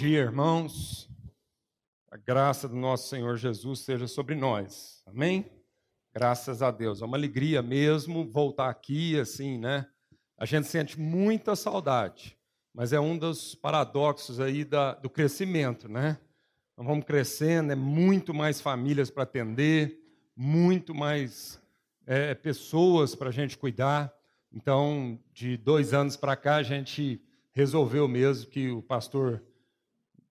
Dia, irmãos. A graça do nosso Senhor Jesus seja sobre nós. Amém? Graças a Deus. É uma alegria mesmo voltar aqui, assim, né? A gente sente muita saudade, mas é um dos paradoxos aí da, do crescimento, né? Nós vamos crescendo, é muito mais famílias para atender, muito mais é, pessoas para a gente cuidar. Então, de dois anos para cá, a gente resolveu mesmo que o pastor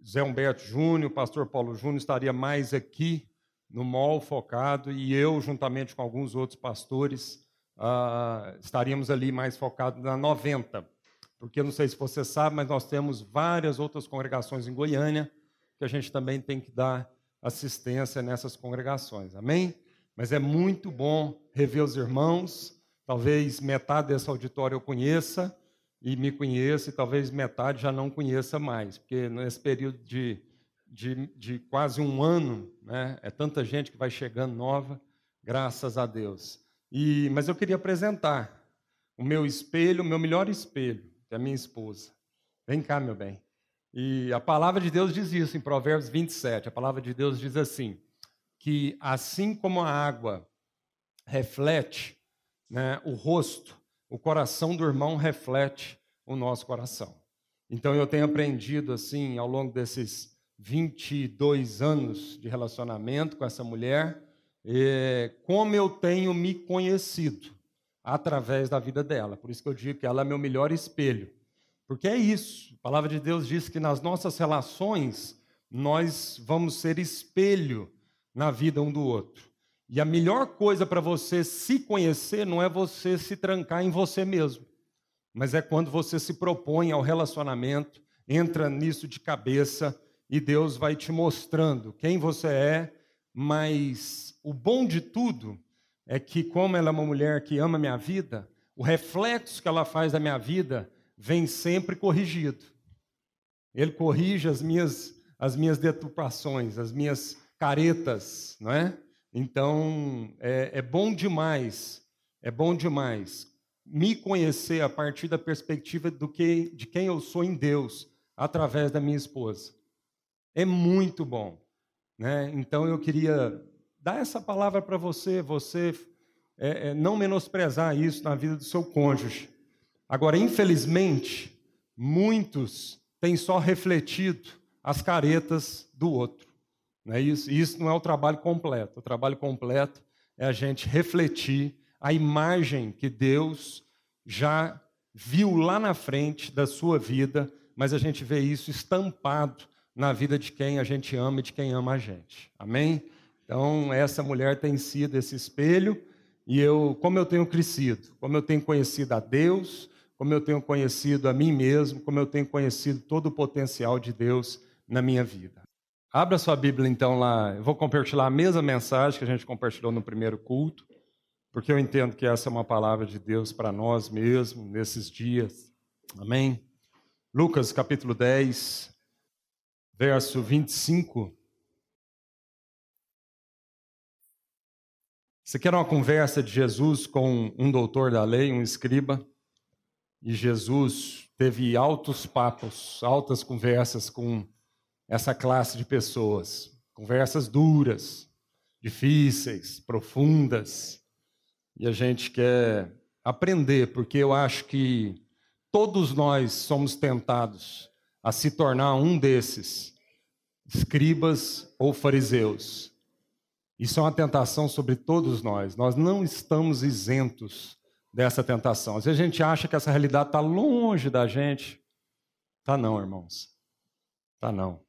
Zé Humberto Júnior, pastor Paulo Júnior estaria mais aqui no MOL focado e eu, juntamente com alguns outros pastores, uh, estaríamos ali mais focados na 90. Porque não sei se você sabe, mas nós temos várias outras congregações em Goiânia que a gente também tem que dar assistência nessas congregações. Amém? Mas é muito bom rever os irmãos. Talvez metade desse auditório eu conheça, e me conheça, e talvez metade já não conheça mais, porque nesse período de, de, de quase um ano, né, é tanta gente que vai chegando nova, graças a Deus. E, mas eu queria apresentar o meu espelho, o meu melhor espelho, que é a minha esposa. Vem cá, meu bem. E a palavra de Deus diz isso em Provérbios 27. A palavra de Deus diz assim: que assim como a água reflete né, o rosto o coração do irmão reflete o nosso coração. Então eu tenho aprendido assim ao longo desses 22 anos de relacionamento com essa mulher, é, como eu tenho me conhecido através da vida dela. Por isso que eu digo que ela é meu melhor espelho. Porque é isso. A palavra de Deus diz que nas nossas relações nós vamos ser espelho na vida um do outro. E a melhor coisa para você se conhecer não é você se trancar em você mesmo, mas é quando você se propõe ao relacionamento, entra nisso de cabeça e Deus vai te mostrando quem você é, mas o bom de tudo é que, como ela é uma mulher que ama minha vida, o reflexo que ela faz da minha vida vem sempre corrigido. Ele corrige as minhas, as minhas deturpações, as minhas caretas, não é? Então, é, é bom demais, é bom demais me conhecer a partir da perspectiva do que, de quem eu sou em Deus, através da minha esposa. É muito bom. Né? Então, eu queria dar essa palavra para você, você é, é, não menosprezar isso na vida do seu cônjuge. Agora, infelizmente, muitos têm só refletido as caretas do outro. Não é isso? Isso não é o trabalho completo. O trabalho completo é a gente refletir a imagem que Deus já viu lá na frente da sua vida, mas a gente vê isso estampado na vida de quem a gente ama e de quem ama a gente. Amém? Então, essa mulher tem sido esse espelho, e eu, como eu tenho crescido, como eu tenho conhecido a Deus, como eu tenho conhecido a mim mesmo, como eu tenho conhecido todo o potencial de Deus na minha vida. Abra sua Bíblia então lá. Eu vou compartilhar a mesma mensagem que a gente compartilhou no primeiro culto, porque eu entendo que essa é uma palavra de Deus para nós mesmos nesses dias. Amém? Lucas capítulo 10, verso 25. Você quer uma conversa de Jesus com um doutor da lei, um escriba? E Jesus teve altos papos, altas conversas com essa classe de pessoas. Conversas duras, difíceis, profundas. E a gente quer aprender, porque eu acho que todos nós somos tentados a se tornar um desses, escribas ou fariseus. Isso é uma tentação sobre todos nós. Nós não estamos isentos dessa tentação. Às vezes a gente acha que essa realidade está longe da gente. Tá não, irmãos. Tá não.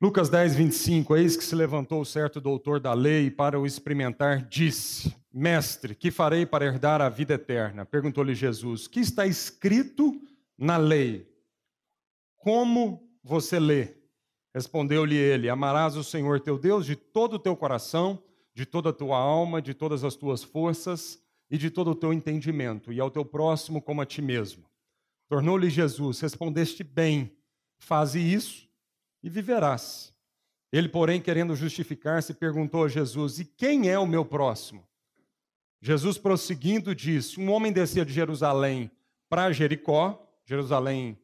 Lucas 10, 25, eis que se levantou o certo doutor da lei para o experimentar, disse, mestre, que farei para herdar a vida eterna? Perguntou-lhe Jesus, que está escrito na lei? Como você lê? Respondeu-lhe ele, amarás o Senhor teu Deus de todo o teu coração, de toda a tua alma, de todas as tuas forças e de todo o teu entendimento, e ao teu próximo como a ti mesmo. Tornou-lhe Jesus, respondeste bem, faze isso e viverás. Ele, porém, querendo justificar-se, perguntou a Jesus: E quem é o meu próximo? Jesus, prosseguindo, disse: Um homem descia de Jerusalém para Jericó. Jerusalém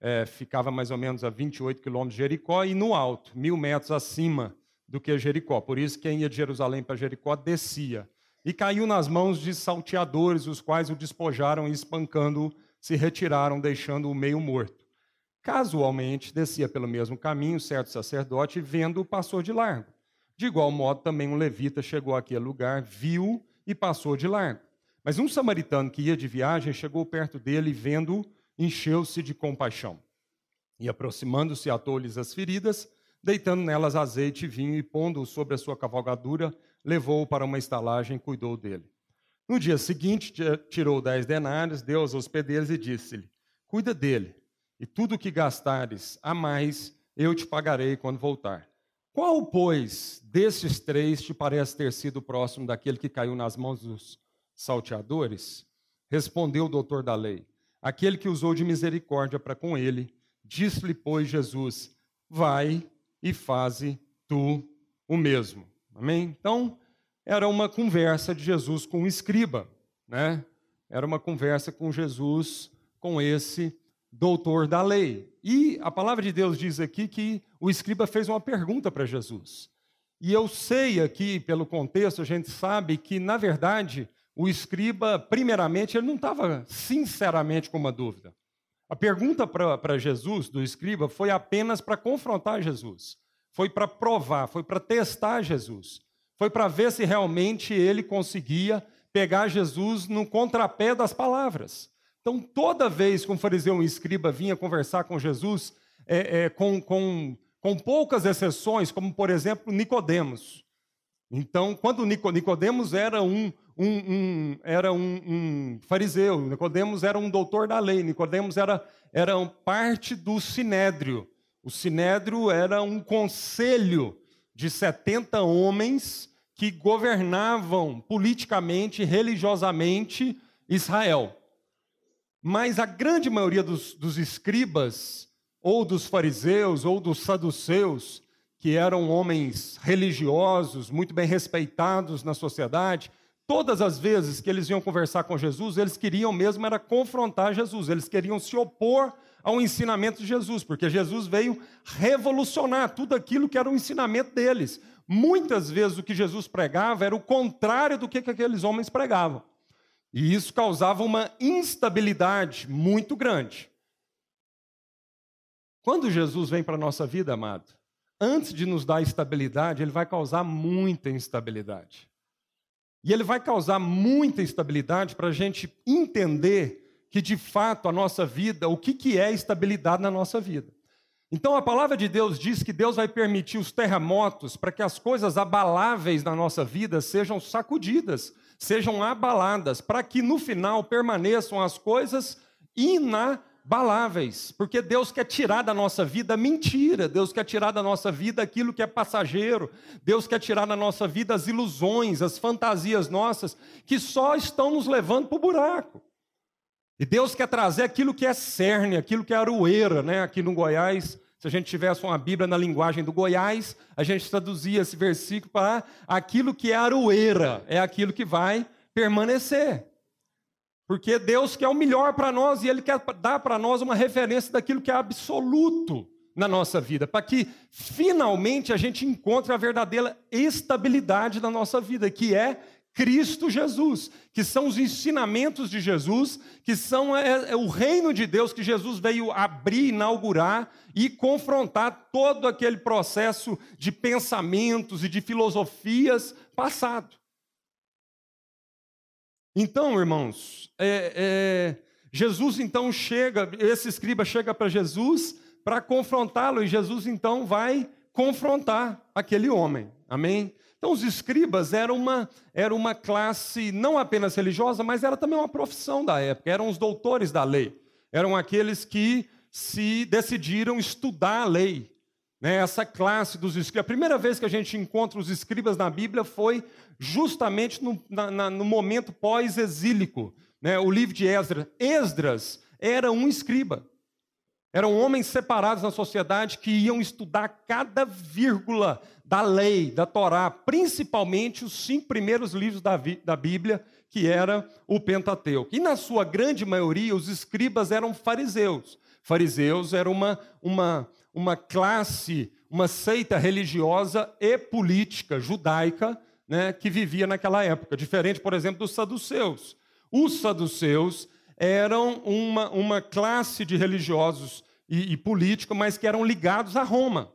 é, ficava mais ou menos a 28 quilômetros de Jericó, e no alto, mil metros acima do que Jericó. Por isso, quem ia de Jerusalém para Jericó descia. E caiu nas mãos de salteadores, os quais o despojaram e espancando se retiraram, deixando-o meio morto. Casualmente, descia pelo mesmo caminho certo sacerdote, vendo-o, passou de largo. De igual modo, também um levita chegou àquele lugar, viu e passou de largo. Mas um samaritano que ia de viagem chegou perto dele e, vendo-o, encheu-se de compaixão. E, aproximando-se, atou-lhes as feridas, deitando nelas azeite e vinho e pondo-o sobre a sua cavalgadura, levou-o para uma estalagem e cuidou dele. No dia seguinte, tirou dez denários, deu aos hospedeiros e disse-lhe: Cuida dele, e tudo o que gastares a mais eu te pagarei quando voltar. Qual, pois, desses três te parece ter sido próximo daquele que caiu nas mãos dos salteadores? Respondeu o doutor da lei: Aquele que usou de misericórdia para com ele. Disse-lhe, pois, Jesus: Vai e faze tu o mesmo. Amém? Então, era uma conversa de Jesus com o escriba, né? Era uma conversa com Jesus com esse doutor da lei. E a palavra de Deus diz aqui que o escriba fez uma pergunta para Jesus. E eu sei aqui, pelo contexto, a gente sabe que, na verdade, o escriba, primeiramente, ele não estava sinceramente com uma dúvida. A pergunta para Jesus, do escriba, foi apenas para confrontar Jesus, foi para provar, foi para testar Jesus, foi para ver se realmente ele conseguia pegar Jesus no contrapé das palavras. Então, toda vez que um fariseu um escriba vinha conversar com Jesus, é, é, com, com, com poucas exceções, como por exemplo Nicodemos. Então, quando Nicodemos era um, um, um era um, um, fariseu, Nicodemos era um doutor da lei, Nicodemos era, era parte do sinédrio. O sinédrio era um conselho de 70 homens que governavam politicamente, religiosamente Israel. Mas a grande maioria dos, dos escribas, ou dos fariseus, ou dos saduceus, que eram homens religiosos, muito bem respeitados na sociedade, todas as vezes que eles iam conversar com Jesus, eles queriam mesmo era confrontar Jesus, eles queriam se opor ao ensinamento de Jesus, porque Jesus veio revolucionar tudo aquilo que era o ensinamento deles. Muitas vezes o que Jesus pregava era o contrário do que aqueles homens pregavam. E isso causava uma instabilidade muito grande. Quando Jesus vem para a nossa vida, amado, antes de nos dar estabilidade, ele vai causar muita instabilidade. E ele vai causar muita instabilidade para a gente entender que, de fato, a nossa vida, o que, que é estabilidade na nossa vida. Então, a palavra de Deus diz que Deus vai permitir os terremotos para que as coisas abaláveis na nossa vida sejam sacudidas, sejam abaladas, para que no final permaneçam as coisas inabaláveis. Porque Deus quer tirar da nossa vida mentira, Deus quer tirar da nossa vida aquilo que é passageiro, Deus quer tirar da nossa vida as ilusões, as fantasias nossas, que só estão nos levando para o buraco. E Deus quer trazer aquilo que é cerne, aquilo que é aroeira, né? Aqui no Goiás, se a gente tivesse uma Bíblia na linguagem do Goiás, a gente traduzia esse versículo para aquilo que é aroeira, é aquilo que vai permanecer. Porque Deus quer o melhor para nós e Ele quer dar para nós uma referência daquilo que é absoluto na nossa vida, para que finalmente a gente encontre a verdadeira estabilidade na nossa vida, que é Cristo Jesus, que são os ensinamentos de Jesus, que são é, é o reino de Deus que Jesus veio abrir, inaugurar e confrontar todo aquele processo de pensamentos e de filosofias passado. Então, irmãos, é, é, Jesus então chega, esse escriba chega para Jesus para confrontá-lo, e Jesus então vai confrontar aquele homem. Amém? Então, os escribas eram uma, era uma classe não apenas religiosa, mas era também uma profissão da época. Eram os doutores da lei. Eram aqueles que se decidiram estudar a lei. Né? Essa classe dos escribas. A primeira vez que a gente encontra os escribas na Bíblia foi justamente no, na, no momento pós-exílico. Né? O livro de Esdras. Esdras era um escriba. Eram homens separados na sociedade que iam estudar cada vírgula da lei, da Torá, principalmente os cinco primeiros livros da, da Bíblia, que era o Pentateuco. E na sua grande maioria, os escribas eram fariseus. Fariseus era uma, uma, uma classe, uma seita religiosa e política judaica né, que vivia naquela época, diferente, por exemplo, dos saduceus. Os saduceus eram uma, uma classe de religiosos e, e políticos, mas que eram ligados a Roma.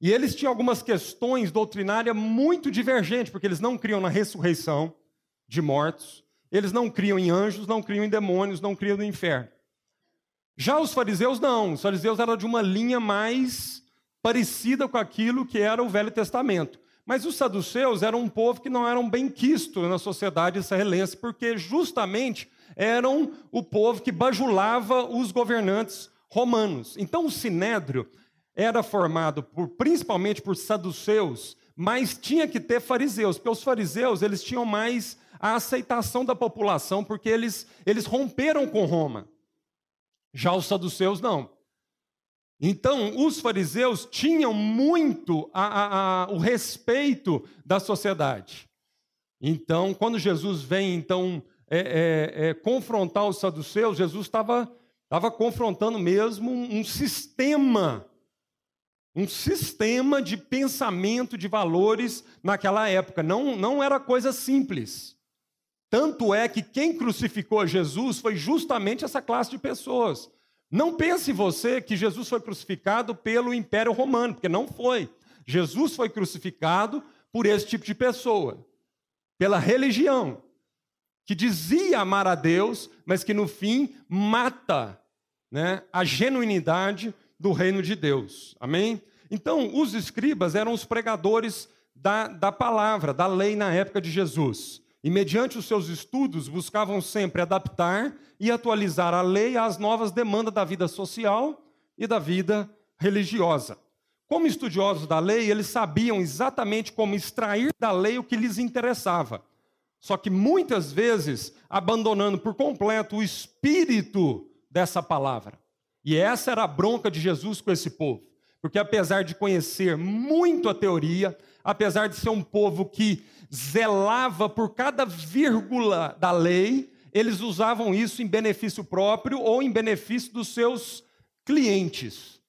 E eles tinham algumas questões doutrinárias muito divergentes, porque eles não criam na ressurreição de mortos, eles não criam em anjos, não criam em demônios, não criam no inferno. Já os fariseus não, os fariseus eram de uma linha mais parecida com aquilo que era o Velho Testamento. Mas os saduceus eram um povo que não eram bem quisto na sociedade israelense, porque justamente eram o povo que bajulava os governantes romanos. Então o sinédrio era formado por, principalmente por saduceus, mas tinha que ter fariseus, porque os fariseus eles tinham mais a aceitação da população, porque eles, eles romperam com Roma. Já os saduceus não. Então, os fariseus tinham muito a, a, a, o respeito da sociedade. Então, quando Jesus vem, então, é, é, é, confrontar os saduceus, Jesus estava confrontando mesmo um, sistema, um sistema de pensamento, de valores naquela época. Não, não era coisa simples. Tanto é que quem crucificou Jesus foi justamente essa classe de pessoas. Não pense você que Jesus foi crucificado pelo Império Romano, porque não foi. Jesus foi crucificado por esse tipo de pessoa, pela religião que dizia amar a Deus, mas que no fim mata né, a genuinidade do reino de Deus. Amém? Então, os escribas eram os pregadores da, da palavra, da lei na época de Jesus. E, mediante os seus estudos, buscavam sempre adaptar e atualizar a lei às novas demandas da vida social e da vida religiosa. Como estudiosos da lei, eles sabiam exatamente como extrair da lei o que lhes interessava. Só que muitas vezes abandonando por completo o espírito dessa palavra. E essa era a bronca de Jesus com esse povo. Porque apesar de conhecer muito a teoria, apesar de ser um povo que zelava por cada vírgula da lei, eles usavam isso em benefício próprio ou em benefício dos seus clientes.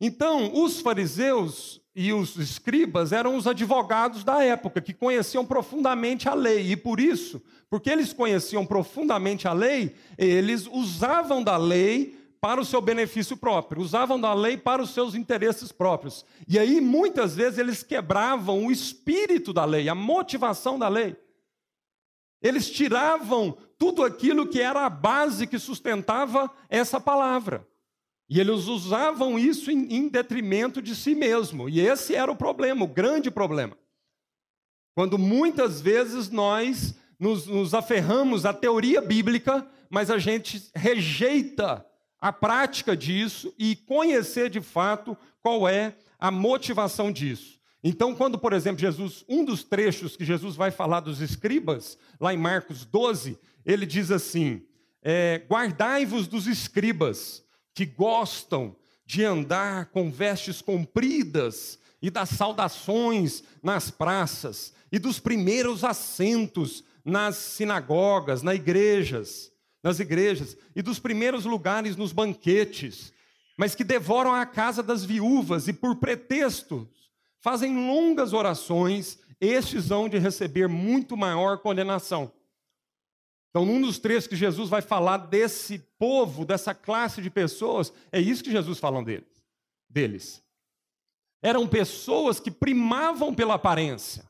Então, os fariseus e os escribas eram os advogados da época, que conheciam profundamente a lei. E por isso, porque eles conheciam profundamente a lei, eles usavam da lei para o seu benefício próprio, usavam da lei para os seus interesses próprios. E aí, muitas vezes, eles quebravam o espírito da lei, a motivação da lei. Eles tiravam tudo aquilo que era a base que sustentava essa palavra. E eles usavam isso em, detrimento de si mesmo. E esse era o problema, o grande problema. Quando muitas vezes nós nos, nos aferramos à teoria bíblica, mas a gente rejeita a prática disso e conhecer de fato qual é a motivação disso. Então, quando, por exemplo, Jesus, um dos trechos que Jesus vai falar dos escribas, lá em Marcos 12, ele diz assim: é, Guardai-vos dos escribas, que gostam de andar com vestes compridas e das saudações nas praças e dos primeiros assentos nas sinagogas, nas igrejas, nas igrejas e dos primeiros lugares nos banquetes, mas que devoram a casa das viúvas e por pretextos fazem longas orações, estes hão de receber muito maior condenação. Então, num dos trechos que Jesus vai falar desse povo, dessa classe de pessoas, é isso que Jesus fala deles. deles. Eram pessoas que primavam pela aparência.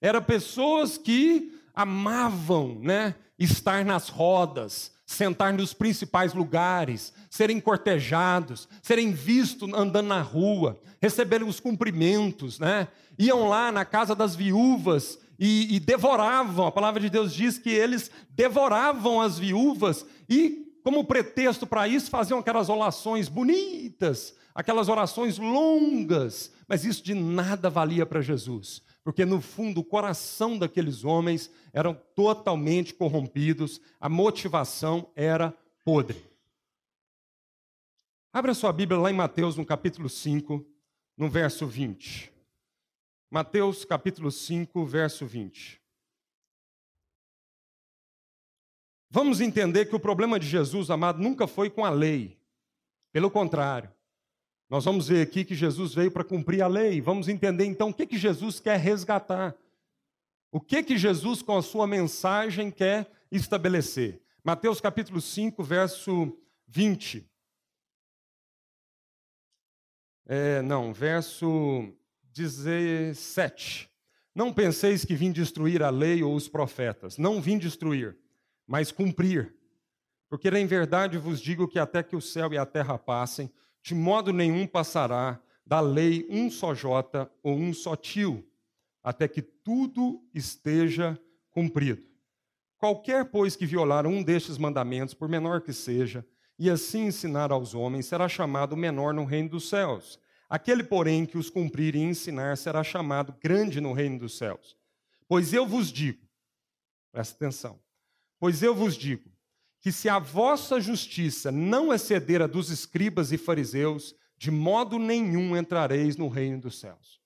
Eram pessoas que amavam né, estar nas rodas, sentar nos principais lugares, serem cortejados, serem vistos andando na rua, receberem os cumprimentos, né? Iam lá na casa das viúvas e, e devoravam, a palavra de Deus diz que eles devoravam as viúvas e, como pretexto para isso, faziam aquelas orações bonitas, aquelas orações longas, mas isso de nada valia para Jesus, porque no fundo o coração daqueles homens eram totalmente corrompidos, a motivação era podre. Abra sua Bíblia lá em Mateus, no capítulo 5, no verso 20. Mateus capítulo 5, verso 20. Vamos entender que o problema de Jesus, amado, nunca foi com a lei, Pelo contrário, nós vamos ver aqui que Jesus veio para cumprir a lei. Vamos entender então o que, que Jesus quer resgatar. O que, que Jesus, com a sua mensagem, quer estabelecer. Mateus capítulo 5, verso 20. É, não, verso 17. Não penseis que vim destruir a lei ou os profetas. Não vim destruir, mas cumprir. Porque em verdade vos digo que até que o céu e a terra passem, de modo nenhum passará da lei um só jota ou um só tio, até que tudo esteja cumprido. Qualquer, pois, que violar um destes mandamentos, por menor que seja, e assim ensinar aos homens, será chamado menor no reino dos céus. Aquele, porém, que os cumprir e ensinar, será chamado grande no reino dos céus. Pois eu vos digo, presta atenção, pois eu vos digo, que se a vossa justiça não exceder a dos escribas e fariseus, de modo nenhum entrareis no reino dos céus.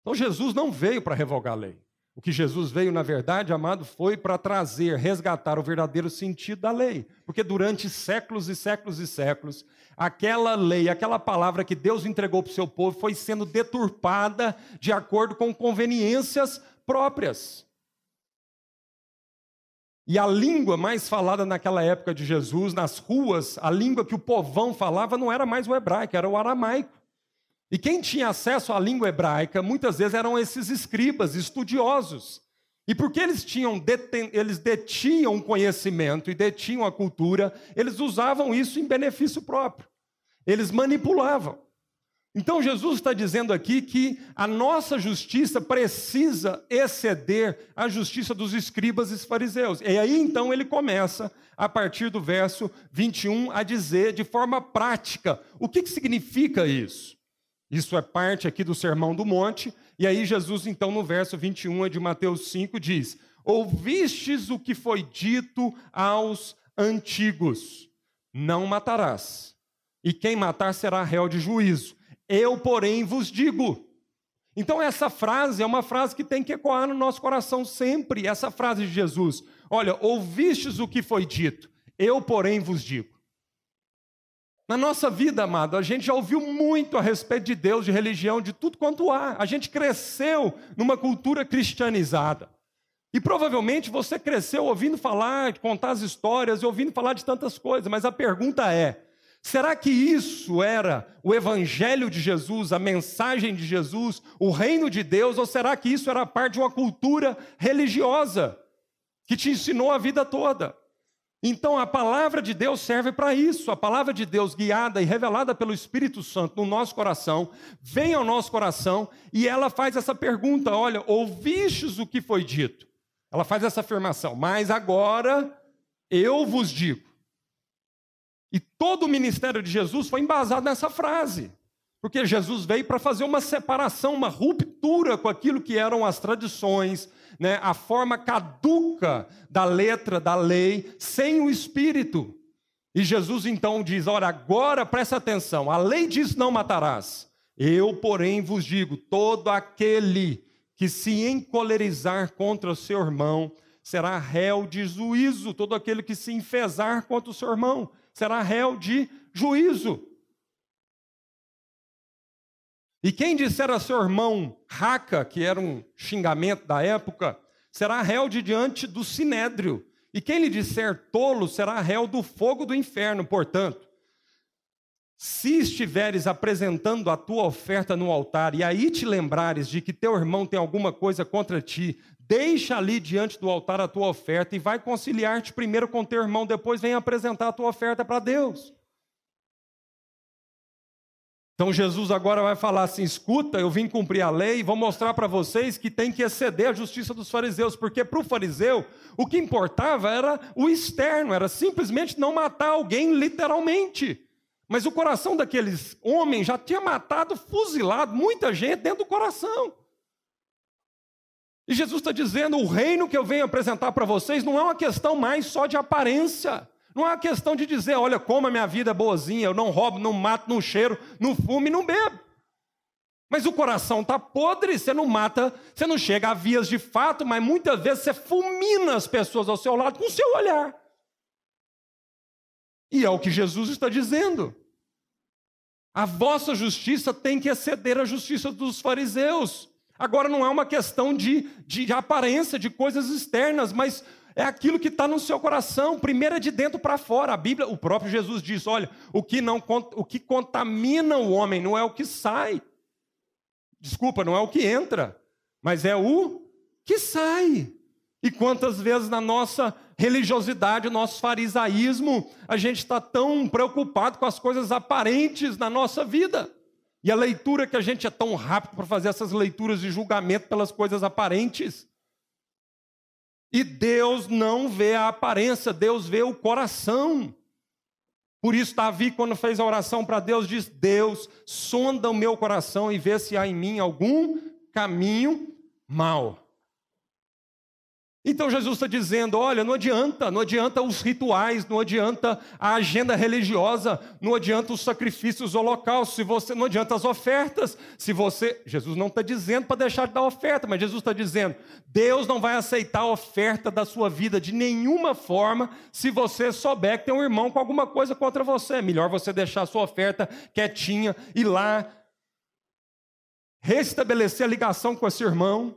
Então Jesus não veio para revogar a lei. O que Jesus veio, na verdade, amado, foi para trazer, resgatar o verdadeiro sentido da lei. Porque durante séculos e séculos e séculos, aquela lei, aquela palavra que Deus entregou para o seu povo foi sendo deturpada de acordo com conveniências próprias. E a língua mais falada naquela época de Jesus, nas ruas, a língua que o povão falava não era mais o hebraico, era o aramaico. E quem tinha acesso à língua hebraica, muitas vezes eram esses escribas, estudiosos. E porque eles tinham eles detinham o conhecimento e detinham a cultura, eles usavam isso em benefício próprio. Eles manipulavam. Então Jesus está dizendo aqui que a nossa justiça precisa exceder a justiça dos escribas e fariseus. E aí então ele começa, a partir do verso 21, a dizer de forma prática o que, que significa isso. Isso é parte aqui do Sermão do Monte. E aí, Jesus, então, no verso 21 de Mateus 5, diz: Ouvistes o que foi dito aos antigos: Não matarás, e quem matar será réu de juízo. Eu, porém, vos digo. Então, essa frase é uma frase que tem que ecoar no nosso coração sempre. Essa frase de Jesus: Olha, ouvistes o que foi dito, eu, porém, vos digo. Na nossa vida, amado, a gente já ouviu muito a respeito de Deus, de religião, de tudo quanto há. A gente cresceu numa cultura cristianizada. E provavelmente você cresceu ouvindo falar, contar as histórias ouvindo falar de tantas coisas, mas a pergunta é: será que isso era o evangelho de Jesus, a mensagem de Jesus, o reino de Deus, ou será que isso era parte de uma cultura religiosa que te ensinou a vida toda? Então a palavra de Deus serve para isso. A palavra de Deus, guiada e revelada pelo Espírito Santo no nosso coração, vem ao nosso coração e ela faz essa pergunta: olha, ouvistes o que foi dito? Ela faz essa afirmação, mas agora eu vos digo. E todo o ministério de Jesus foi embasado nessa frase. Porque Jesus veio para fazer uma separação, uma ruptura com aquilo que eram as tradições, né, a forma caduca da letra da lei, sem o espírito. E Jesus então diz: Olha, agora presta atenção, a lei diz: não matarás. Eu, porém, vos digo: todo aquele que se encolerizar contra o seu irmão será réu de juízo, todo aquele que se enfesar contra o seu irmão será réu de juízo. E quem disser a seu irmão raca, que era um xingamento da época, será réu de diante do sinédrio. E quem lhe disser tolo será réu do fogo do inferno. Portanto, se estiveres apresentando a tua oferta no altar e aí te lembrares de que teu irmão tem alguma coisa contra ti, deixa ali diante do altar a tua oferta e vai conciliar-te primeiro com teu irmão, depois vem apresentar a tua oferta para Deus. Então Jesus agora vai falar assim: escuta, eu vim cumprir a lei vou mostrar para vocês que tem que exceder a justiça dos fariseus, porque para o fariseu o que importava era o externo, era simplesmente não matar alguém literalmente. Mas o coração daqueles homens já tinha matado, fuzilado muita gente dentro do coração. E Jesus está dizendo: o reino que eu venho apresentar para vocês não é uma questão mais só de aparência. Não é questão de dizer, olha como a minha vida é boazinha, eu não roubo, não mato, não cheiro, não fumo e não bebo. Mas o coração está podre, você não mata, você não chega a vias de fato, mas muitas vezes você fulmina as pessoas ao seu lado com o seu olhar. E é o que Jesus está dizendo. A vossa justiça tem que exceder a justiça dos fariseus. Agora não é uma questão de, de aparência, de coisas externas, mas é aquilo que está no seu coração. Primeiro é de dentro para fora. A Bíblia, o próprio Jesus diz: olha, o que, não, o que contamina o homem não é o que sai. Desculpa, não é o que entra, mas é o que sai. E quantas vezes na nossa religiosidade, o nosso farisaísmo, a gente está tão preocupado com as coisas aparentes na nossa vida. E a leitura que a gente é tão rápido para fazer essas leituras de julgamento pelas coisas aparentes. E Deus não vê a aparência, Deus vê o coração. Por isso, Davi, quando fez a oração para Deus, diz: Deus, sonda o meu coração e vê se há em mim algum caminho mau. Então Jesus está dizendo: olha, não adianta, não adianta os rituais, não adianta a agenda religiosa, não adianta os sacrifícios, os holocaustos, se você, não adianta as ofertas. Se você, Jesus não está dizendo para deixar de dar oferta, mas Jesus está dizendo: Deus não vai aceitar a oferta da sua vida de nenhuma forma, se você souber que tem um irmão com alguma coisa contra você. É melhor você deixar a sua oferta quietinha, ir lá, restabelecer a ligação com esse irmão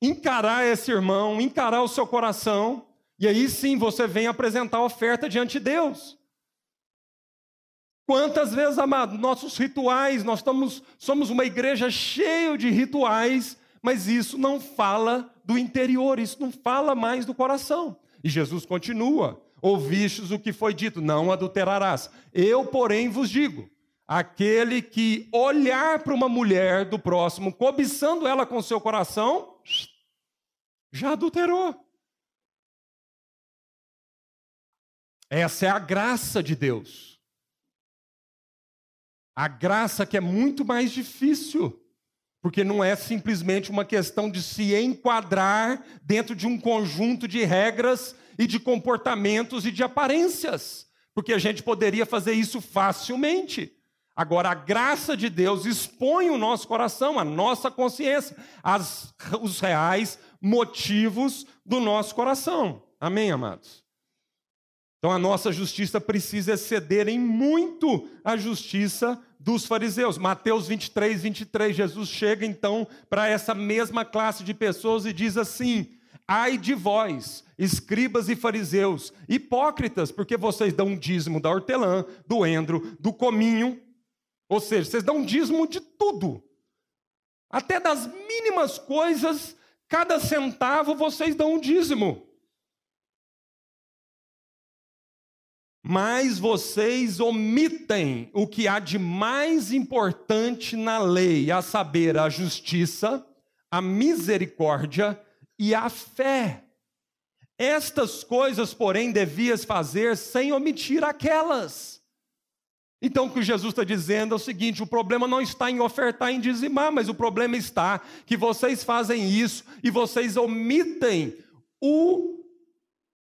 encarar esse irmão, encarar o seu coração, e aí sim você vem apresentar a oferta diante de Deus. Quantas vezes, amado, nossos rituais, nós estamos, somos uma igreja cheia de rituais, mas isso não fala do interior, isso não fala mais do coração. E Jesus continua: ouvistes o que foi dito, não adulterarás. Eu, porém, vos digo: aquele que olhar para uma mulher do próximo, cobiçando ela com seu coração, já adulterou. Essa é a graça de Deus. A graça que é muito mais difícil, porque não é simplesmente uma questão de se enquadrar dentro de um conjunto de regras e de comportamentos e de aparências, porque a gente poderia fazer isso facilmente. Agora, a graça de Deus expõe o nosso coração, a nossa consciência, as, os reais motivos do nosso coração. Amém, amados? Então, a nossa justiça precisa exceder em muito a justiça dos fariseus. Mateus 23, 23, Jesus chega então para essa mesma classe de pessoas e diz assim: Ai de vós, escribas e fariseus, hipócritas, porque vocês dão um dízimo da hortelã, do endro, do cominho ou seja, vocês dão um dízimo de tudo. Até das mínimas coisas, cada centavo vocês dão um dízimo. Mas vocês omitem o que há de mais importante na lei, a saber, a justiça, a misericórdia e a fé. Estas coisas, porém, devias fazer sem omitir aquelas. Então, o que Jesus está dizendo é o seguinte: o problema não está em ofertar, em dizimar, mas o problema está que vocês fazem isso e vocês omitem o,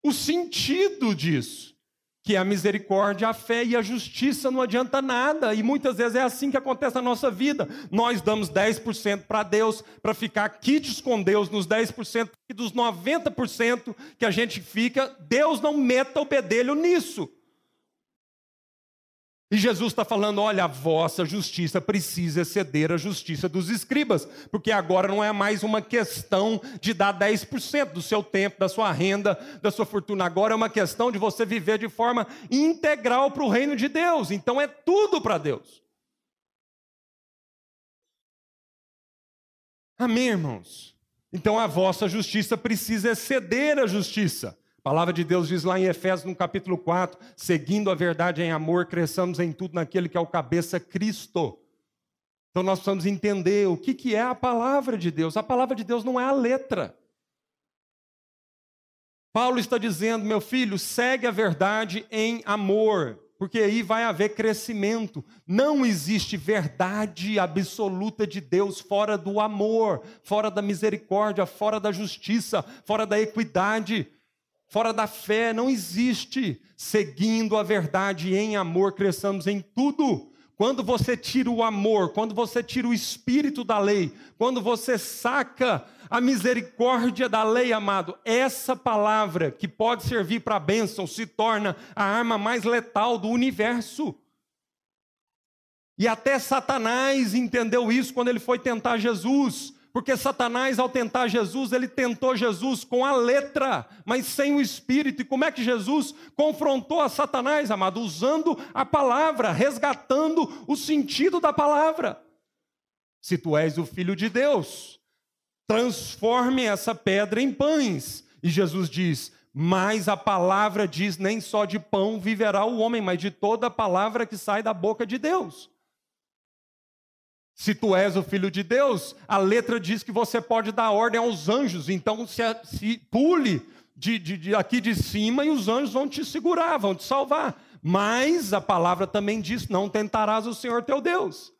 o sentido disso, que é a misericórdia, a fé e a justiça não adianta nada, e muitas vezes é assim que acontece na nossa vida. Nós damos 10% para Deus, para ficar quites com Deus nos 10%, e dos 90% que a gente fica, Deus não meta o bedelho nisso. E Jesus está falando: olha, a vossa justiça precisa exceder a justiça dos escribas, porque agora não é mais uma questão de dar 10% do seu tempo, da sua renda, da sua fortuna, agora é uma questão de você viver de forma integral para o reino de Deus, então é tudo para Deus. Amém, irmãos? Então a vossa justiça precisa exceder a justiça. A palavra de Deus diz lá em Efésios, no capítulo 4, seguindo a verdade em amor, cresçamos em tudo naquele que é o cabeça Cristo. Então nós precisamos entender o que, que é a palavra de Deus. A palavra de Deus não é a letra. Paulo está dizendo, meu filho, segue a verdade em amor, porque aí vai haver crescimento. Não existe verdade absoluta de Deus fora do amor, fora da misericórdia, fora da justiça, fora da equidade. Fora da fé não existe. Seguindo a verdade em amor, cresçamos em tudo. quando você tira o amor, quando você tira o espírito da lei, quando você saca a misericórdia da lei, amado, essa palavra que pode servir para a bênção se torna a arma mais letal do universo. E até Satanás entendeu isso quando ele foi tentar Jesus. Porque Satanás, ao tentar Jesus, ele tentou Jesus com a letra, mas sem o espírito. E como é que Jesus confrontou a Satanás, amado? Usando a palavra, resgatando o sentido da palavra. Se tu és o filho de Deus, transforme essa pedra em pães. E Jesus diz: Mas a palavra diz: nem só de pão viverá o homem, mas de toda a palavra que sai da boca de Deus. Se tu és o filho de Deus, a letra diz que você pode dar ordem aos anjos, então se, se pule de, de, de aqui de cima e os anjos vão te segurar, vão te salvar. Mas a palavra também diz: não tentarás o Senhor teu Deus.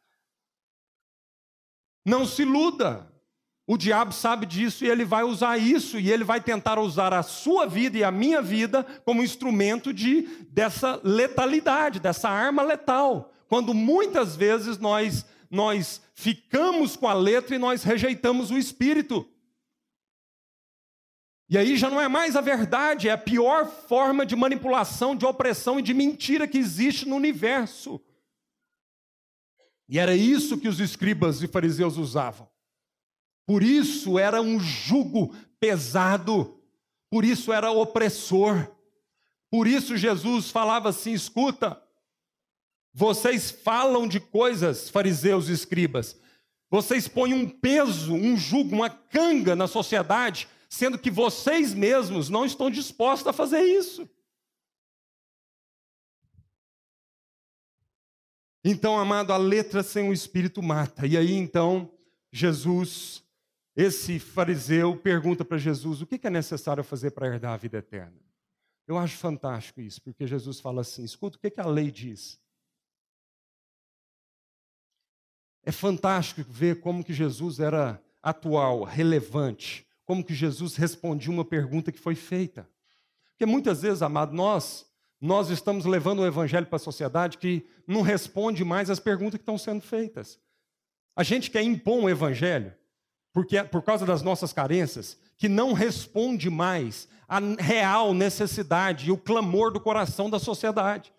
Não se iluda. O diabo sabe disso e ele vai usar isso e ele vai tentar usar a sua vida e a minha vida como instrumento de dessa letalidade, dessa arma letal. Quando muitas vezes nós nós ficamos com a letra e nós rejeitamos o espírito. E aí já não é mais a verdade, é a pior forma de manipulação, de opressão e de mentira que existe no universo. E era isso que os escribas e fariseus usavam. Por isso era um jugo pesado, por isso era opressor. Por isso Jesus falava assim: escuta, vocês falam de coisas, fariseus e escribas. Vocês põem um peso, um jugo, uma canga na sociedade, sendo que vocês mesmos não estão dispostos a fazer isso. Então, amado, a letra sem o espírito mata. E aí, então, Jesus, esse fariseu, pergunta para Jesus: o que é necessário fazer para herdar a vida eterna? Eu acho fantástico isso, porque Jesus fala assim: escuta, o que a lei diz? É fantástico ver como que Jesus era atual, relevante, como que Jesus respondia uma pergunta que foi feita. Porque muitas vezes, amado, nós nós estamos levando o evangelho para a sociedade que não responde mais às perguntas que estão sendo feitas. A gente quer impor um evangelho porque por causa das nossas carências, que não responde mais à real necessidade e o clamor do coração da sociedade.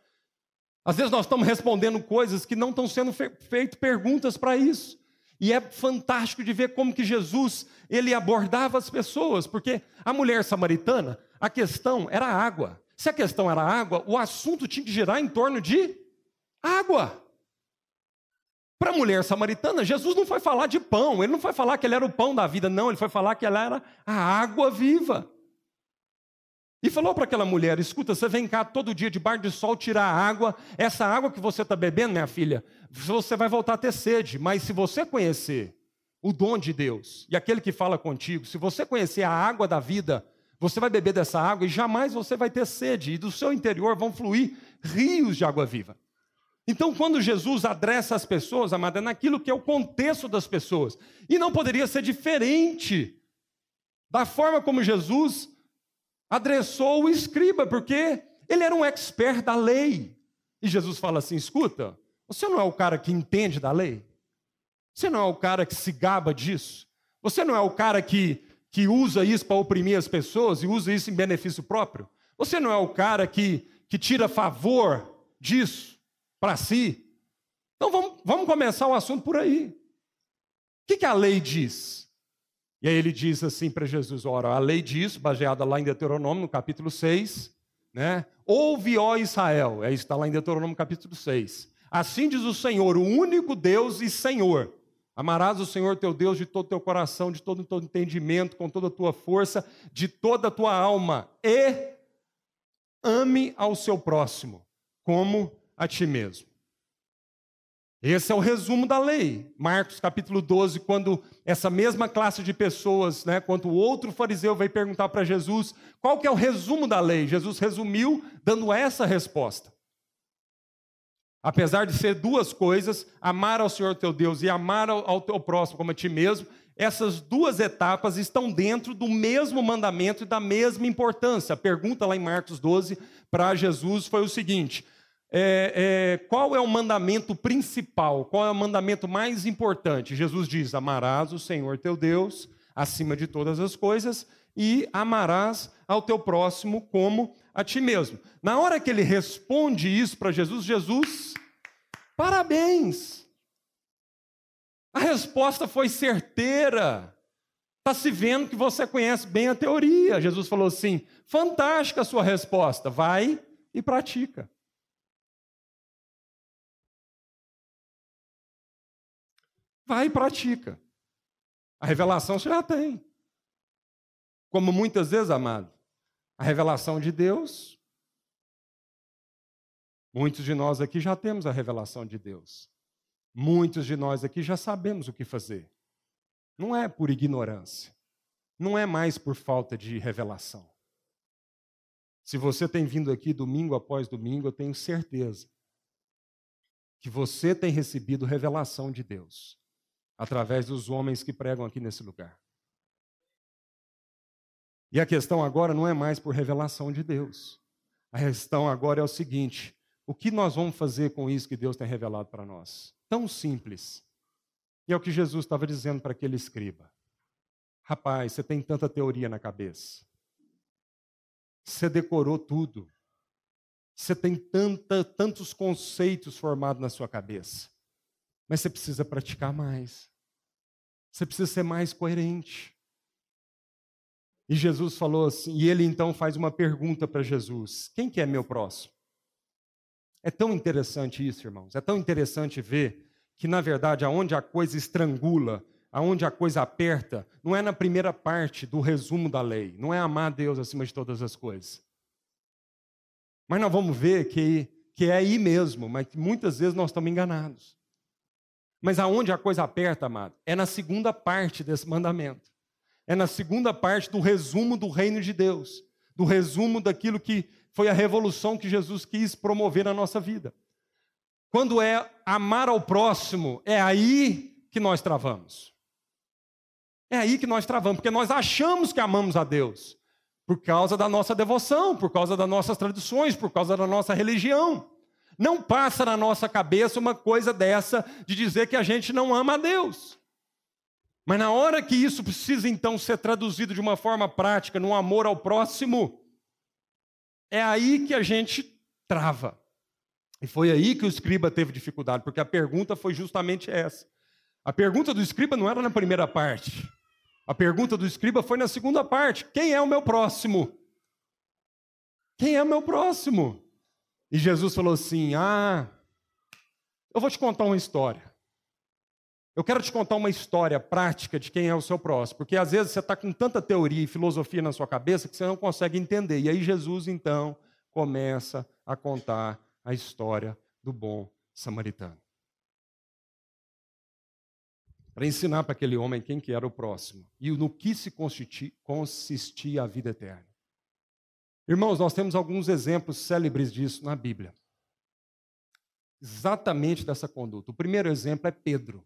Às vezes nós estamos respondendo coisas que não estão sendo fe feitas perguntas para isso. E é fantástico de ver como que Jesus, ele abordava as pessoas, porque a mulher samaritana, a questão era água. Se a questão era água, o assunto tinha que girar em torno de água. Para a mulher samaritana, Jesus não foi falar de pão, ele não foi falar que ele era o pão da vida, não, ele foi falar que ela era a água viva. E falou para aquela mulher: escuta, você vem cá todo dia debaixo de sol tirar água. Essa água que você está bebendo, minha filha, você vai voltar a ter sede. Mas se você conhecer o dom de Deus e aquele que fala contigo, se você conhecer a água da vida, você vai beber dessa água e jamais você vai ter sede. E do seu interior vão fluir rios de água viva. Então, quando Jesus adressa as pessoas, amada, é naquilo que é o contexto das pessoas. E não poderia ser diferente da forma como Jesus adressou o escriba, porque ele era um expert da lei. E Jesus fala assim: escuta, você não é o cara que entende da lei? Você não é o cara que se gaba disso? Você não é o cara que, que usa isso para oprimir as pessoas e usa isso em benefício próprio? Você não é o cara que, que tira favor disso para si? Então vamos, vamos começar o assunto por aí. O que, que a lei diz? E aí ele diz assim para Jesus: ora, a lei diz, baseada lá em Deuteronômio, no capítulo 6, né? Ouve, ó Israel, é está lá em Deuteronômio capítulo 6. Assim diz o Senhor, o único Deus e Senhor. Amarás o Senhor teu Deus de todo o teu coração, de todo o teu entendimento, com toda a tua força, de toda a tua alma, e ame ao seu próximo, como a ti mesmo. Esse é o resumo da lei. Marcos capítulo 12, quando essa mesma classe de pessoas, né, quando o outro fariseu veio perguntar para Jesus, qual que é o resumo da lei? Jesus resumiu dando essa resposta. Apesar de ser duas coisas, amar ao Senhor teu Deus e amar ao teu próximo como a ti mesmo, essas duas etapas estão dentro do mesmo mandamento e da mesma importância. A pergunta lá em Marcos 12 para Jesus foi o seguinte: é, é, qual é o mandamento principal? Qual é o mandamento mais importante? Jesus diz: Amarás o Senhor teu Deus acima de todas as coisas e amarás ao teu próximo como a ti mesmo. Na hora que ele responde isso para Jesus, Jesus, parabéns! A resposta foi certeira. Está se vendo que você conhece bem a teoria. Jesus falou assim: fantástica a sua resposta, vai e pratica. Vai e pratica. A revelação você já tem. Como muitas vezes, amado, a revelação de Deus, muitos de nós aqui já temos a revelação de Deus. Muitos de nós aqui já sabemos o que fazer. Não é por ignorância. Não é mais por falta de revelação. Se você tem vindo aqui domingo após domingo, eu tenho certeza que você tem recebido revelação de Deus através dos homens que pregam aqui nesse lugar. E a questão agora não é mais por revelação de Deus. A questão agora é o seguinte: o que nós vamos fazer com isso que Deus tem revelado para nós? Tão simples. E é o que Jesus estava dizendo para aquele escriba. Rapaz, você tem tanta teoria na cabeça. Você decorou tudo. Você tem tanta, tantos conceitos formados na sua cabeça. Mas você precisa praticar mais. Você precisa ser mais coerente. E Jesus falou assim, e ele então faz uma pergunta para Jesus: Quem que é meu próximo? É tão interessante isso, irmãos. É tão interessante ver que, na verdade, aonde a coisa estrangula, aonde a coisa aperta, não é na primeira parte do resumo da lei, não é amar Deus acima de todas as coisas. Mas nós vamos ver que, que é aí mesmo, mas muitas vezes nós estamos enganados. Mas aonde a coisa aperta, amado, é na segunda parte desse mandamento. É na segunda parte do resumo do reino de Deus, do resumo daquilo que foi a revolução que Jesus quis promover na nossa vida. Quando é amar ao próximo, é aí que nós travamos. É aí que nós travamos, porque nós achamos que amamos a Deus por causa da nossa devoção, por causa das nossas tradições, por causa da nossa religião. Não passa na nossa cabeça uma coisa dessa de dizer que a gente não ama a Deus. Mas na hora que isso precisa então ser traduzido de uma forma prática, no amor ao próximo, é aí que a gente trava. E foi aí que o escriba teve dificuldade, porque a pergunta foi justamente essa. A pergunta do escriba não era na primeira parte. A pergunta do escriba foi na segunda parte: quem é o meu próximo? Quem é o meu próximo? E Jesus falou assim: Ah, eu vou te contar uma história. Eu quero te contar uma história prática de quem é o seu próximo, porque às vezes você está com tanta teoria e filosofia na sua cabeça que você não consegue entender. E aí Jesus então começa a contar a história do bom samaritano. Para ensinar para aquele homem quem que era o próximo e no que se consistia a vida eterna. Irmãos, nós temos alguns exemplos célebres disso na Bíblia. Exatamente dessa conduta. O primeiro exemplo é Pedro.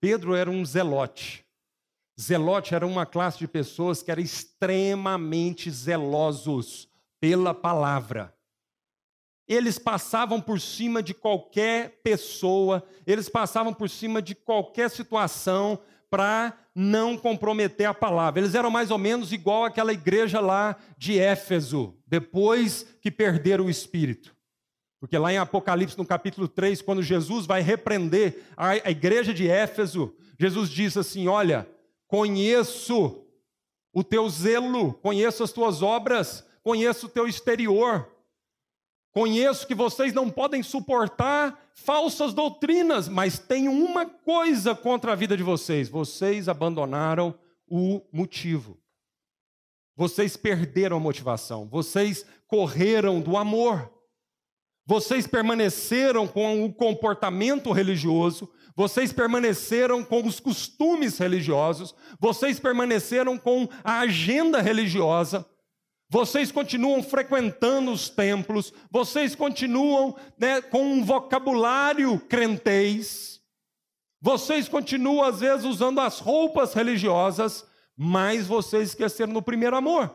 Pedro era um zelote. Zelote era uma classe de pessoas que eram extremamente zelosos pela palavra. Eles passavam por cima de qualquer pessoa, eles passavam por cima de qualquer situação para não comprometer a palavra. Eles eram mais ou menos igual aquela igreja lá de Éfeso, depois que perderam o espírito. Porque lá em Apocalipse, no capítulo 3, quando Jesus vai repreender a igreja de Éfeso, Jesus diz assim: Olha, conheço o teu zelo, conheço as tuas obras, conheço o teu exterior. Conheço que vocês não podem suportar falsas doutrinas, mas tem uma coisa contra a vida de vocês: vocês abandonaram o motivo. Vocês perderam a motivação, vocês correram do amor. Vocês permaneceram com o comportamento religioso, vocês permaneceram com os costumes religiosos, vocês permaneceram com a agenda religiosa, vocês continuam frequentando os templos, vocês continuam né, com um vocabulário crentez, vocês continuam, às vezes, usando as roupas religiosas, mas vocês esqueceram do primeiro amor.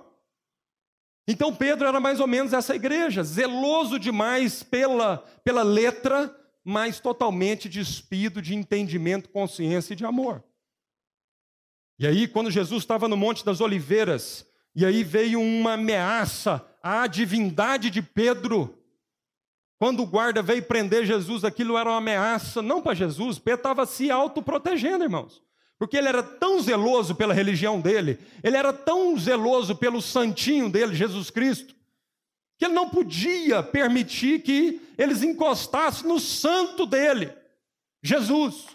Então Pedro era mais ou menos essa igreja, zeloso demais pela, pela letra, mas totalmente despido de entendimento, consciência e de amor. E aí, quando Jesus estava no Monte das Oliveiras, e aí veio uma ameaça à divindade de Pedro. Quando o guarda veio prender Jesus, aquilo era uma ameaça, não para Jesus, Pedro estava se autoprotegendo, irmãos. Porque ele era tão zeloso pela religião dele, ele era tão zeloso pelo santinho dele, Jesus Cristo, que ele não podia permitir que eles encostassem no santo dele, Jesus.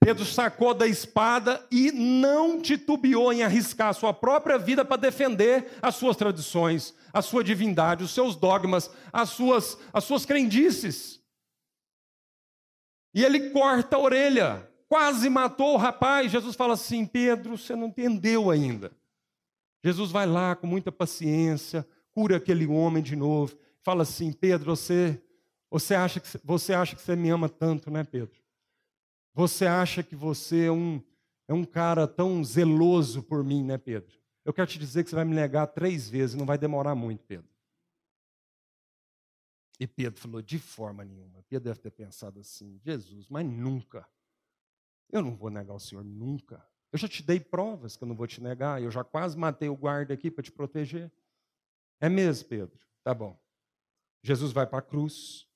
Pedro sacou da espada e não titubeou em arriscar sua própria vida para defender as suas tradições, a sua divindade, os seus dogmas, as suas, as suas crendices. E ele corta a orelha, quase matou o rapaz. Jesus fala assim: Pedro, você não entendeu ainda. Jesus vai lá com muita paciência, cura aquele homem de novo, fala assim: Pedro, você, você, acha, que, você acha que você me ama tanto, né, Pedro? Você acha que você é um, é um cara tão zeloso por mim, né, Pedro? Eu quero te dizer que você vai me negar três vezes, não vai demorar muito, Pedro. E Pedro falou: de forma nenhuma. Pedro deve ter pensado assim: Jesus, mas nunca. Eu não vou negar o Senhor nunca. Eu já te dei provas que eu não vou te negar. Eu já quase matei o guarda aqui para te proteger. É mesmo, Pedro? Tá bom. Jesus vai para a cruz.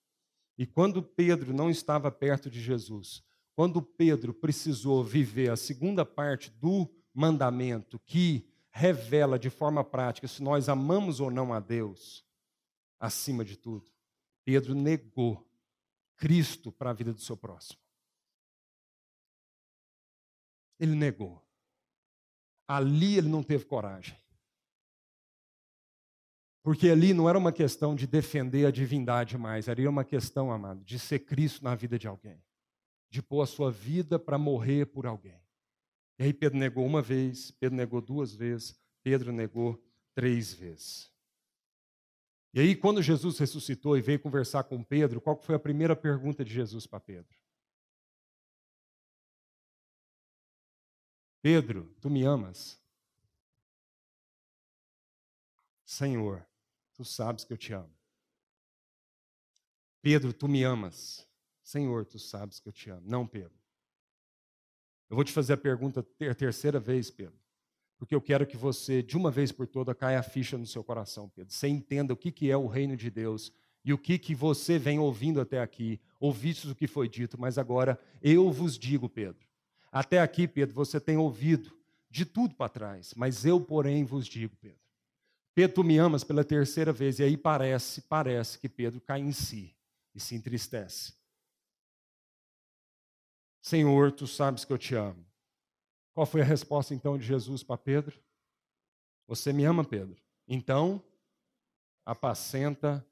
E quando Pedro não estava perto de Jesus, quando Pedro precisou viver a segunda parte do mandamento, que revela de forma prática se nós amamos ou não a Deus, acima de tudo, Pedro negou Cristo para a vida do seu próximo. Ele negou. Ali ele não teve coragem. Porque ali não era uma questão de defender a divindade mais, era uma questão, amado, de ser Cristo na vida de alguém de pôr a sua vida para morrer por alguém. E aí Pedro negou uma vez, Pedro negou duas vezes, Pedro negou três vezes. E aí, quando Jesus ressuscitou e veio conversar com Pedro, qual foi a primeira pergunta de Jesus para Pedro? Pedro, tu me amas? Senhor, tu sabes que eu te amo. Pedro, tu me amas? Senhor, tu sabes que eu te amo. Não, Pedro. Eu vou te fazer a pergunta a terceira vez, Pedro. Porque eu quero que você, de uma vez por toda, caia a ficha no seu coração, Pedro. Você entenda o que, que é o reino de Deus e o que, que você vem ouvindo até aqui. Ouviste o que foi dito, mas agora eu vos digo, Pedro. Até aqui, Pedro, você tem ouvido de tudo para trás, mas eu, porém, vos digo, Pedro. Pedro, tu me amas pela terceira vez, e aí parece, parece que Pedro cai em si e se entristece. Senhor, tu sabes que eu te amo. Qual foi a resposta então de Jesus para Pedro? Você me ama, Pedro. Então, apacenta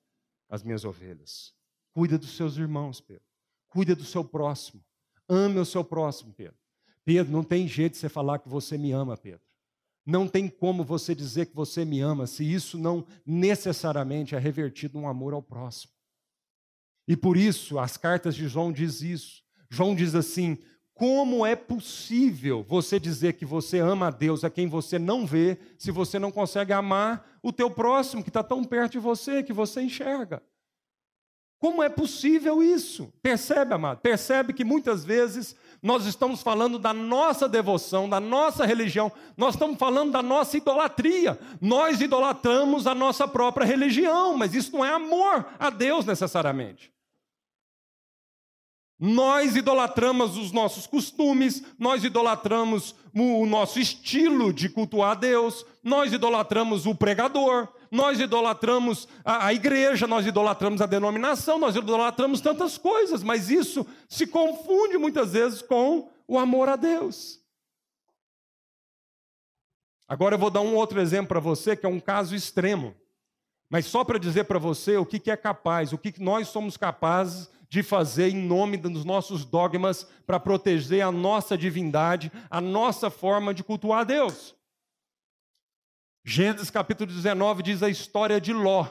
as minhas ovelhas. Cuida dos seus irmãos, Pedro. Cuida do seu próximo. Ame o seu próximo, Pedro. Pedro, não tem jeito de você falar que você me ama, Pedro. Não tem como você dizer que você me ama se isso não necessariamente é revertido num amor ao próximo. E por isso, as cartas de João diz isso. João diz assim: como é possível você dizer que você ama a Deus a quem você não vê, se você não consegue amar o teu próximo que está tão perto de você, que você enxerga? Como é possível isso? Percebe, amado? Percebe que muitas vezes nós estamos falando da nossa devoção, da nossa religião, nós estamos falando da nossa idolatria. Nós idolatramos a nossa própria religião, mas isso não é amor a Deus necessariamente. Nós idolatramos os nossos costumes, nós idolatramos o nosso estilo de cultuar a Deus, nós idolatramos o pregador, nós idolatramos a, igreja, nós idolatramos a denominação, nós idolatramos tantas coisas, mas isso se confunde muitas vezes com o amor a Deus. Agora eu vou dar um outro exemplo para você, que é um caso extremo, mas só para dizer para você o que, que é capaz, o que, que nós somos capazes de fazer em nome dos nossos dogmas para proteger a nossa divindade, a nossa forma de cultuar a Deus. Gênesis capítulo 19 diz a história de Ló.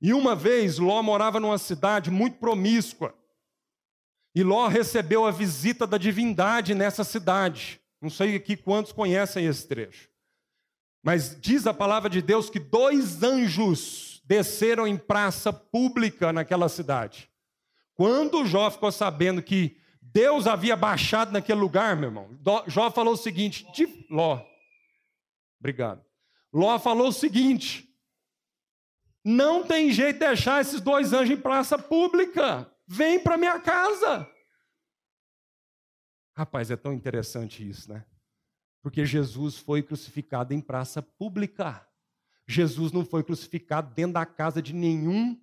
E uma vez Ló morava numa cidade muito promíscua. E Ló recebeu a visita da divindade nessa cidade. Não sei aqui quantos conhecem esse trecho. Mas diz a palavra de Deus que dois anjos desceram em praça pública naquela cidade. Quando Jó ficou sabendo que Deus havia baixado naquele lugar, meu irmão, Jó falou o seguinte: de Ló, obrigado. Ló falou o seguinte: não tem jeito de deixar esses dois anjos em praça pública. Vem para minha casa. Rapaz, é tão interessante isso, né? Porque Jesus foi crucificado em praça pública. Jesus não foi crucificado dentro da casa de nenhum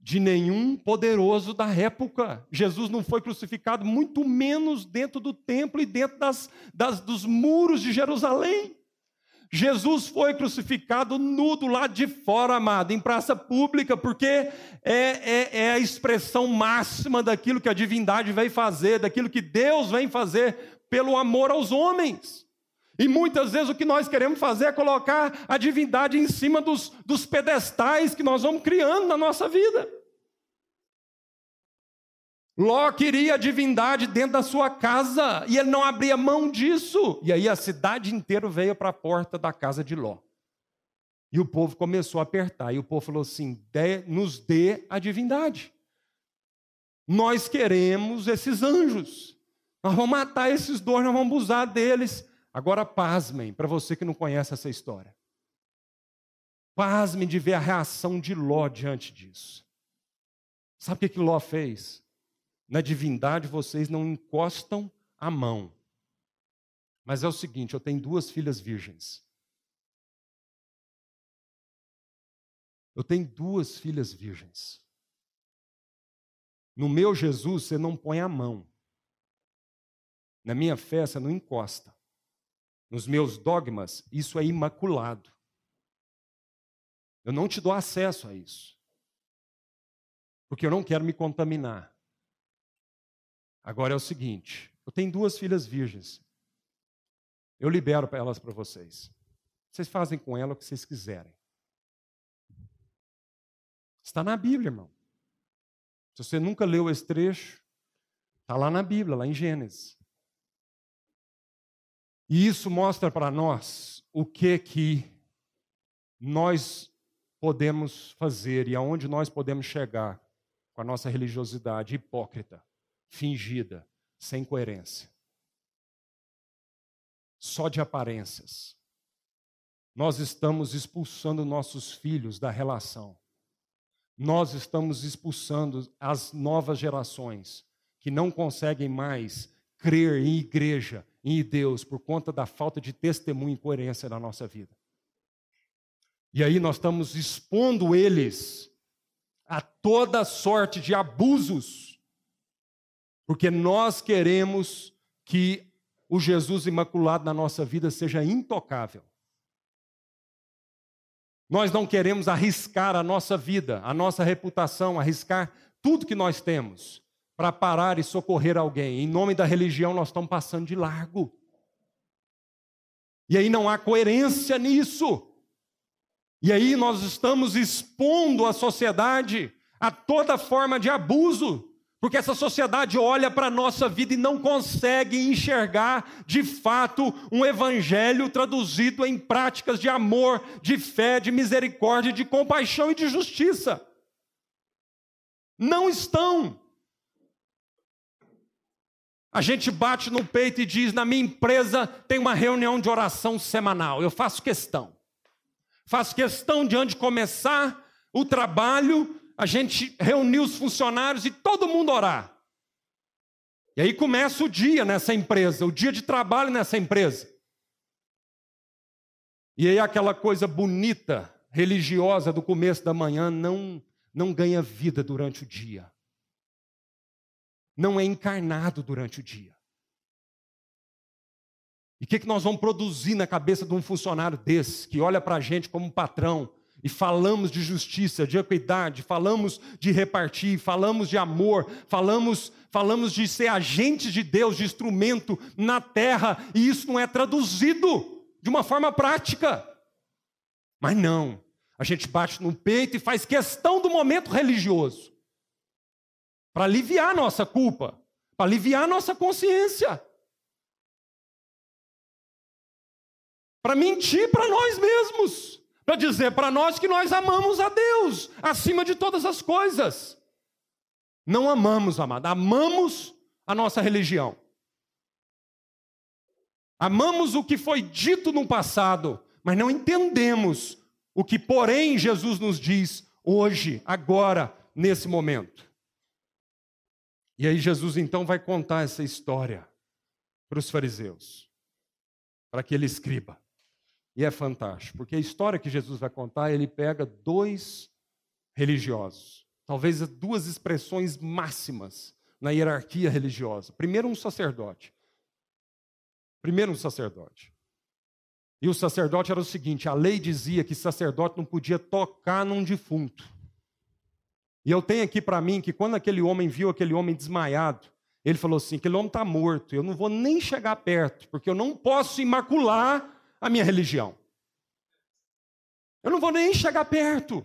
de nenhum poderoso da época. Jesus não foi crucificado, muito menos dentro do templo e dentro das, das, dos muros de Jerusalém. Jesus foi crucificado nu do lado de fora, amado, em praça pública, porque é, é, é, a expressão máxima daquilo que a divindade vem fazer, daquilo que Deus vem fazer pelo amor aos homens. E muitas vezes o que nós queremos fazer é colocar a divindade em cima dos, dos pedestais que nós vamos criando na nossa vida. Ló queria a divindade dentro da sua casa e ele não abria mão disso. E aí a cidade inteira veio para a porta da casa de Ló. E o povo começou a apertar. E o povo falou assim: nos dê a divindade. Nós queremos esses anjos. Nós vamos matar esses dois, nós vamos abusar deles. Agora, pasmem, para você que não conhece essa história. Pasmem de ver a reação de Ló diante disso. Sabe o que, que Ló fez? Na divindade vocês não encostam a mão. Mas é o seguinte: eu tenho duas filhas virgens. Eu tenho duas filhas virgens. No meu Jesus, você não põe a mão. Na minha fé, você não encosta. Nos meus dogmas, isso é imaculado. Eu não te dou acesso a isso. Porque eu não quero me contaminar. Agora é o seguinte: eu tenho duas filhas virgens. Eu libero elas para vocês. Vocês fazem com ela o que vocês quiserem. Está na Bíblia, irmão. Se você nunca leu esse trecho, está lá na Bíblia, lá em Gênesis. E isso mostra para nós o que que nós podemos fazer e aonde nós podemos chegar com a nossa religiosidade hipócrita fingida, sem coerência. Só de aparências. Nós estamos expulsando nossos filhos da relação. Nós estamos expulsando as novas gerações que não conseguem mais crer em igreja, em Deus, por conta da falta de testemunho e coerência na nossa vida. E aí nós estamos expondo eles a toda sorte de abusos porque nós queremos que o Jesus imaculado na nossa vida seja intocável. Nós não queremos arriscar a nossa vida, a nossa reputação, arriscar tudo que nós temos para parar e socorrer alguém. Em nome da religião, nós estamos passando de largo. E aí não há coerência nisso. E aí nós estamos expondo a sociedade a toda forma de abuso porque essa sociedade olha para a nossa vida e não consegue enxergar, de fato, um evangelho traduzido em práticas de amor, de fé, de misericórdia, de compaixão e de justiça. Não estão. A gente bate no peito e diz: na minha empresa tem uma reunião de oração semanal. Eu faço questão. Faço questão de onde começar o trabalho a gente reuniu os funcionários e todo mundo orar. E aí começa o dia nessa empresa, o dia de trabalho nessa empresa. E aí aquela coisa bonita, religiosa do começo da manhã não não ganha vida durante o dia. Não é encarnado durante o dia. E o que, que nós vamos produzir na cabeça de um funcionário desse, que olha para a gente como um patrão, e falamos de justiça, de equidade, falamos de repartir, falamos de amor, falamos, falamos de ser agentes de Deus, de instrumento na terra, e isso não é traduzido de uma forma prática. Mas não, a gente bate no peito e faz questão do momento religioso para aliviar nossa culpa, para aliviar nossa consciência. para mentir para nós mesmos, para dizer para nós que nós amamos a Deus acima de todas as coisas. Não amamos, amado, amamos a nossa religião. Amamos o que foi dito no passado, mas não entendemos o que, porém, Jesus nos diz hoje, agora, nesse momento. E aí Jesus então vai contar essa história para os fariseus, para aquele escriba. E é fantástico, porque a história que Jesus vai contar, ele pega dois religiosos, talvez duas expressões máximas na hierarquia religiosa. Primeiro, um sacerdote. Primeiro, um sacerdote. E o sacerdote era o seguinte: a lei dizia que sacerdote não podia tocar num defunto. E eu tenho aqui para mim que quando aquele homem viu aquele homem desmaiado, ele falou assim: aquele homem está morto, eu não vou nem chegar perto, porque eu não posso imacular a minha religião. Eu não vou nem chegar perto.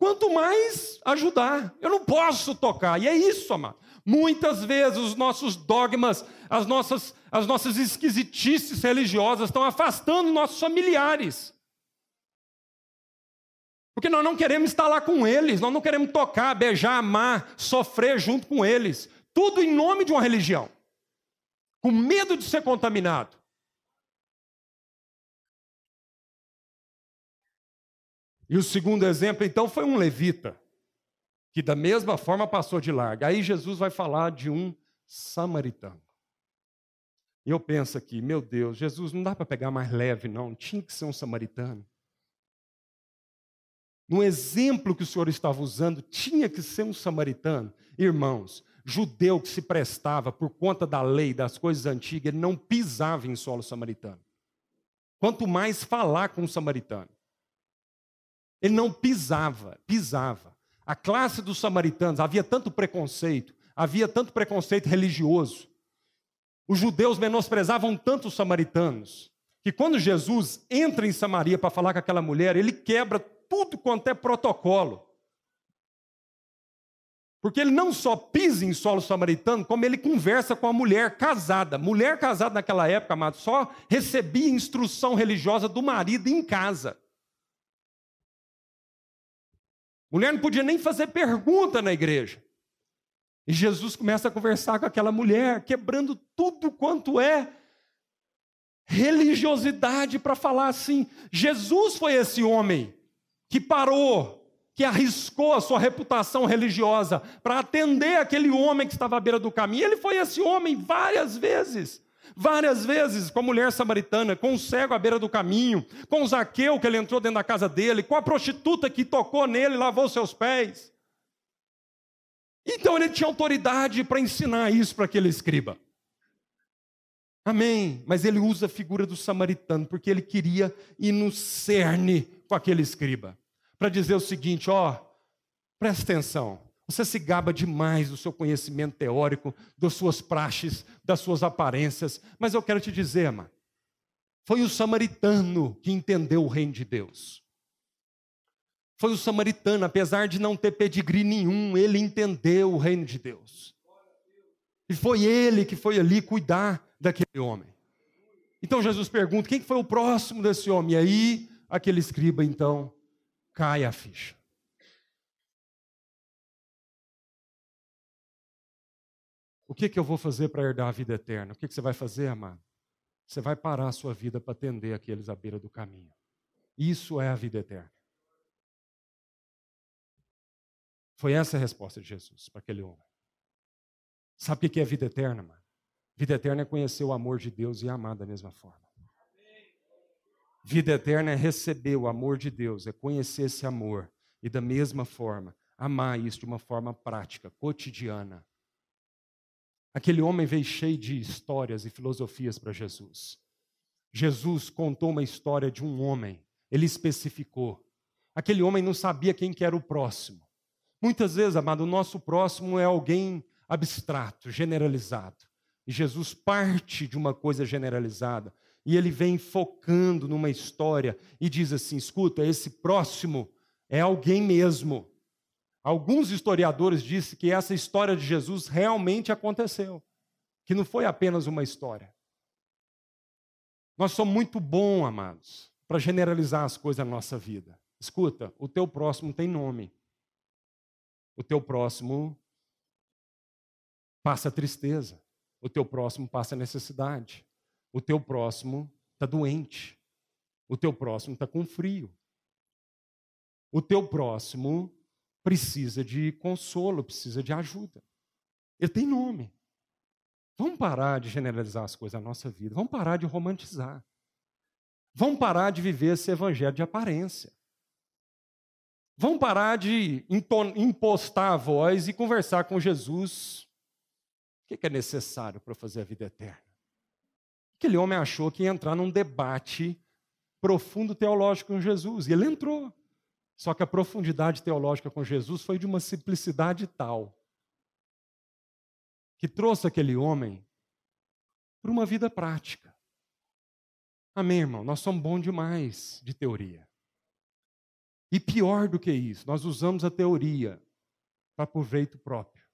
Quanto mais ajudar, eu não posso tocar. E é isso, amado. Muitas vezes os nossos dogmas, as nossas, as nossas esquisitices religiosas estão afastando nossos familiares. Porque nós não queremos estar lá com eles, nós não queremos tocar, beijar, amar, sofrer junto com eles. Tudo em nome de uma religião. Com medo de ser contaminado. E o segundo exemplo, então, foi um levita, que da mesma forma passou de larga. Aí Jesus vai falar de um samaritano. E eu penso aqui, meu Deus, Jesus, não dá para pegar mais leve, não, tinha que ser um samaritano. No exemplo que o Senhor estava usando, tinha que ser um samaritano. Irmãos, judeu que se prestava por conta da lei, das coisas antigas, ele não pisava em solo samaritano. Quanto mais falar com o samaritano. Ele não pisava, pisava. A classe dos samaritanos, havia tanto preconceito, havia tanto preconceito religioso. Os judeus menosprezavam tanto os samaritanos, que quando Jesus entra em Samaria para falar com aquela mulher, ele quebra tudo quanto é protocolo. Porque ele não só pisa em solo samaritano, como ele conversa com a mulher casada. Mulher casada naquela época, amado, só recebia instrução religiosa do marido em casa. Mulher não podia nem fazer pergunta na igreja. E Jesus começa a conversar com aquela mulher, quebrando tudo quanto é religiosidade para falar assim. Jesus foi esse homem que parou, que arriscou a sua reputação religiosa para atender aquele homem que estava à beira do caminho. Ele foi esse homem várias vezes. Várias vezes, com a mulher samaritana, com o cego à beira do caminho, com o Zaqueu que ele entrou dentro da casa dele, com a prostituta que tocou nele e lavou seus pés. Então ele tinha autoridade para ensinar isso para aquele escriba. Amém. Mas ele usa a figura do samaritano, porque ele queria ir no cerne com aquele escriba para dizer o seguinte: ó, presta atenção. Você se gaba demais do seu conhecimento teórico, das suas praxes, das suas aparências, mas eu quero te dizer, amado, foi o samaritano que entendeu o reino de Deus. Foi o samaritano, apesar de não ter pedigree nenhum, ele entendeu o reino de Deus. E foi ele que foi ali cuidar daquele homem. Então Jesus pergunta: quem foi o próximo desse homem? E aí, aquele escriba, então, cai a ficha. O que, que eu vou fazer para herdar a vida eterna? O que, que você vai fazer, amado? Você vai parar a sua vida para atender aqueles à beira do caminho. Isso é a vida eterna. Foi essa a resposta de Jesus para aquele homem. Sabe o que é vida eterna, mano? Vida eterna é conhecer o amor de Deus e amar da mesma forma. Vida eterna é receber o amor de Deus, é conhecer esse amor e, da mesma forma, amar isso de uma forma prática, cotidiana. Aquele homem veio cheio de histórias e filosofias para Jesus. Jesus contou uma história de um homem, ele especificou. Aquele homem não sabia quem que era o próximo. Muitas vezes, amado, o nosso próximo é alguém abstrato, generalizado. E Jesus parte de uma coisa generalizada e ele vem focando numa história e diz assim: escuta, esse próximo é alguém mesmo. Alguns historiadores dizem que essa história de Jesus realmente aconteceu, que não foi apenas uma história. Nós somos muito bons, amados, para generalizar as coisas na nossa vida. Escuta, o teu próximo tem nome. O teu próximo passa tristeza. O teu próximo passa necessidade. O teu próximo está doente. O teu próximo está com frio. O teu próximo precisa de consolo, precisa de ajuda. Ele tem nome. Vamos parar de generalizar as coisas na nossa vida. Vamos parar de romantizar. Vamos parar de viver esse evangelho de aparência. Vamos parar de impostar a voz e conversar com Jesus. O que é necessário para fazer a vida eterna? Aquele homem achou que ia entrar num debate profundo teológico com Jesus, e ele entrou. Só que a profundidade teológica com Jesus foi de uma simplicidade tal que trouxe aquele homem para uma vida prática. Amém, irmão? Nós somos bons demais de teoria. E pior do que isso, nós usamos a teoria para proveito próprio.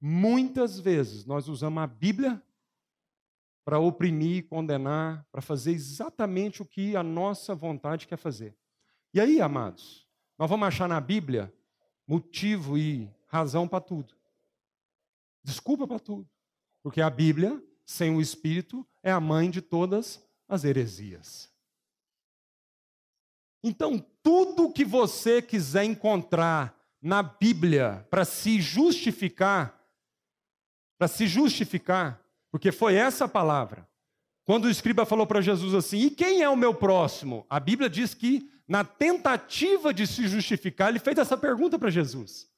Muitas vezes nós usamos a Bíblia para oprimir, condenar, para fazer exatamente o que a nossa vontade quer fazer. E aí, amados, nós vamos achar na Bíblia motivo e razão para tudo. Desculpa para tudo. Porque a Bíblia, sem o Espírito, é a mãe de todas as heresias. Então, tudo que você quiser encontrar na Bíblia para se justificar, para se justificar, porque foi essa a palavra. Quando o escriba falou para Jesus assim: E quem é o meu próximo? A Bíblia diz que, na tentativa de se justificar, ele fez essa pergunta para Jesus.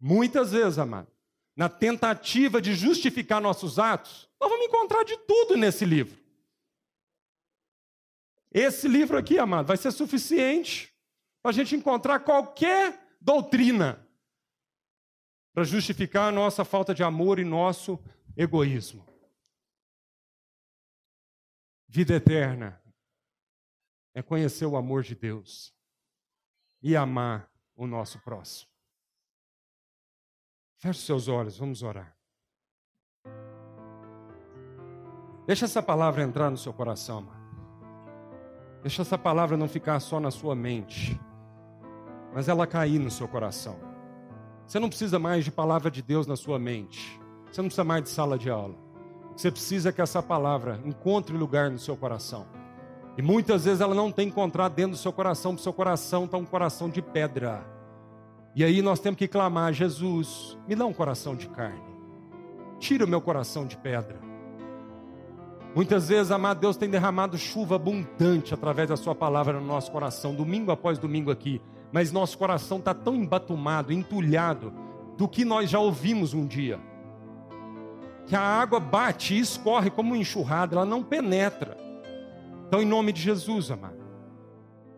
Muitas vezes, amado, na tentativa de justificar nossos atos, nós vamos encontrar de tudo nesse livro. Esse livro aqui, amado, vai ser suficiente para a gente encontrar qualquer doutrina para justificar a nossa falta de amor e nosso egoísmo. Vida eterna é conhecer o amor de Deus e amar o nosso próximo. Feche seus olhos, vamos orar. Deixa essa palavra entrar no seu coração. Deixa essa palavra não ficar só na sua mente, mas ela cair no seu coração. Você não precisa mais de palavra de Deus na sua mente. Você não precisa mais de sala de aula. Você precisa que essa palavra encontre lugar no seu coração. E muitas vezes ela não tem encontrado dentro do seu coração, porque o seu coração está um coração de pedra. E aí nós temos que clamar: Jesus, me dá um coração de carne, tira o meu coração de pedra. Muitas vezes, amado Deus tem derramado chuva abundante através da Sua palavra no nosso coração, domingo após domingo aqui, mas nosso coração está tão embatumado, entulhado do que nós já ouvimos um dia, que a água bate e escorre como enxurrada, ela não penetra. Então, em nome de Jesus, amado.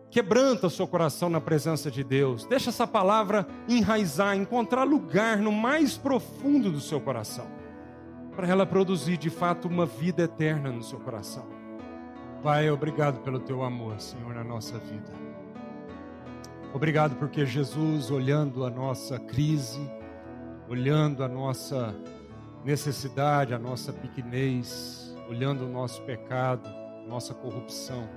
Quebranta o seu coração na presença de Deus. Deixa essa palavra enraizar, encontrar lugar no mais profundo do seu coração. Para ela produzir de fato uma vida eterna no seu coração. Pai, obrigado pelo teu amor, Senhor, na nossa vida. Obrigado porque Jesus, olhando a nossa crise, olhando a nossa necessidade, a nossa pequenez, olhando o nosso pecado, nossa corrupção,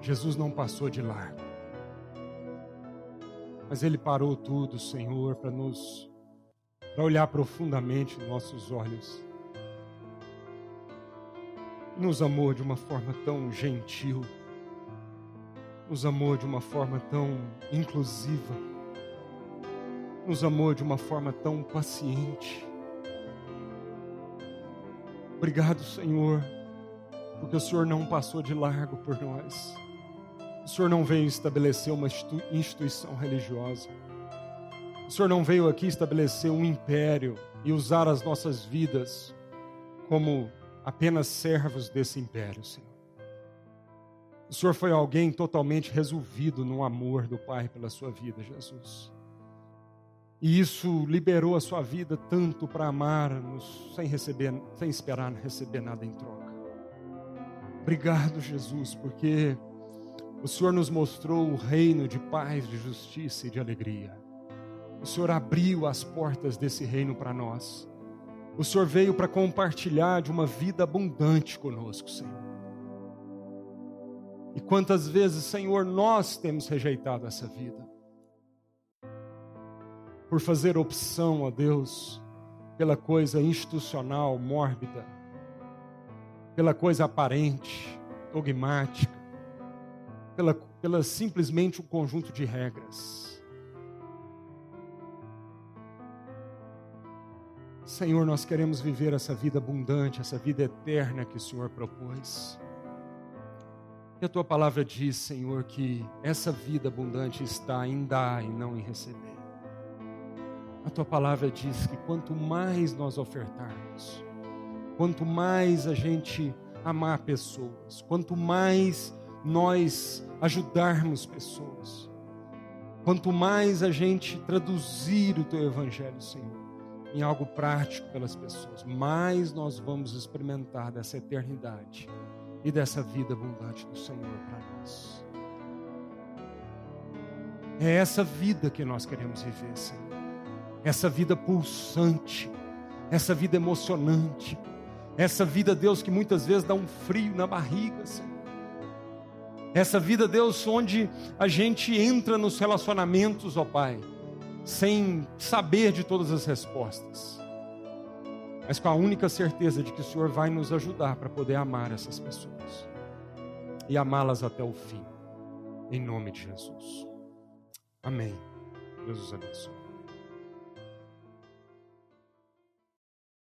Jesus não passou de largo. Mas ele parou tudo, Senhor, para nos para olhar profundamente nos nossos olhos. Nos amou de uma forma tão gentil. Nos amou de uma forma tão inclusiva. Nos amou de uma forma tão paciente. Obrigado, Senhor, porque o Senhor não passou de largo por nós. O Senhor não veio estabelecer uma instituição religiosa. O Senhor não veio aqui estabelecer um império e usar as nossas vidas como apenas servos desse império, Senhor. O Senhor foi alguém totalmente resolvido no amor do Pai pela sua vida, Jesus. E isso liberou a sua vida tanto para amar-nos sem receber, sem esperar receber nada em troca. Obrigado, Jesus, porque o Senhor nos mostrou o reino de paz, de justiça e de alegria. O Senhor abriu as portas desse reino para nós. O Senhor veio para compartilhar de uma vida abundante conosco, Senhor. E quantas vezes, Senhor, nós temos rejeitado essa vida? Por fazer opção, ó Deus, pela coisa institucional, mórbida, pela coisa aparente, dogmática, pela, pela simplesmente um conjunto de regras. Senhor, nós queremos viver essa vida abundante, essa vida eterna que o Senhor propôs. E a tua palavra diz, Senhor, que essa vida abundante está em dar e não em receber. A tua palavra diz que quanto mais nós ofertarmos, quanto mais a gente amar pessoas, quanto mais nós ajudarmos pessoas, quanto mais a gente traduzir o teu evangelho, Senhor, em algo prático pelas pessoas, mais nós vamos experimentar dessa eternidade e dessa vida abundante do Senhor para nós. É essa vida que nós queremos viver, Senhor. Essa vida pulsante, essa vida emocionante, essa vida, Deus, que muitas vezes dá um frio na barriga, Senhor. Essa vida, Deus, onde a gente entra nos relacionamentos, ó Pai sem saber de todas as respostas, mas com a única certeza de que o Senhor vai nos ajudar para poder amar essas pessoas e amá-las até o fim, em nome de Jesus. Amém. Deus os abençoe.